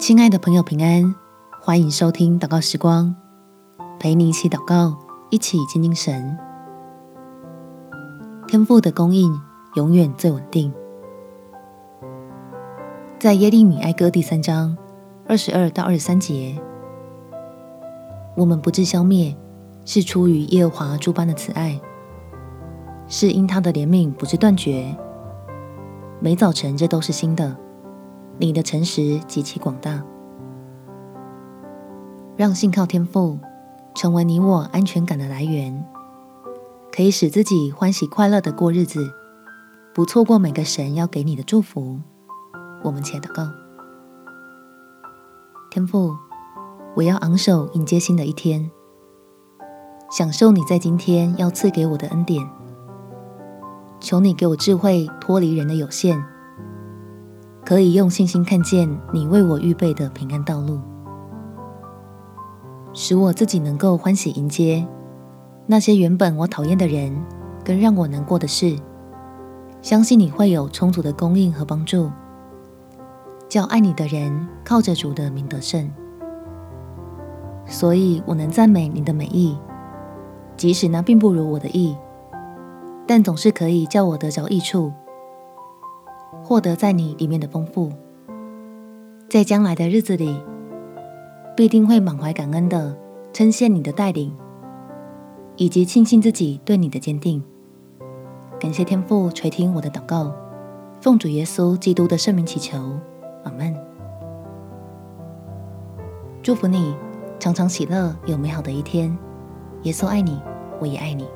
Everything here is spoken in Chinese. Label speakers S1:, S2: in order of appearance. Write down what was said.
S1: 亲爱的朋友，平安！欢迎收听祷告时光，陪你一起祷告，一起亲近神。天父的供应永远最稳定。在耶利米哀歌第三章二十二到二十三节，我们不致消灭，是出于耶和华诸般的慈爱，是因他的怜悯不致断绝。每早晨这都是新的。你的诚实极其广大，让信靠天父成为你我安全感的来源，可以使自己欢喜快乐的过日子，不错过每个神要给你的祝福。我们且祷告：天父，我要昂首迎接新的一天，享受你在今天要赐给我的恩典。求你给我智慧，脱离人的有限。可以用信心看见你为我预备的平安道路，使我自己能够欢喜迎接那些原本我讨厌的人跟让我难过的事。相信你会有充足的供应和帮助，叫爱你的人靠着主的名得胜。所以我能赞美你的美意，即使那并不如我的意，但总是可以叫我得着益处。获得在你里面的丰富，在将来的日子里，必定会满怀感恩的称谢你的带领，以及庆幸自己对你的坚定。感谢天父垂听我的祷告，奉主耶稣基督的圣名祈求，阿门。祝福你，常常喜乐，有美好的一天。耶稣爱你，我也爱你。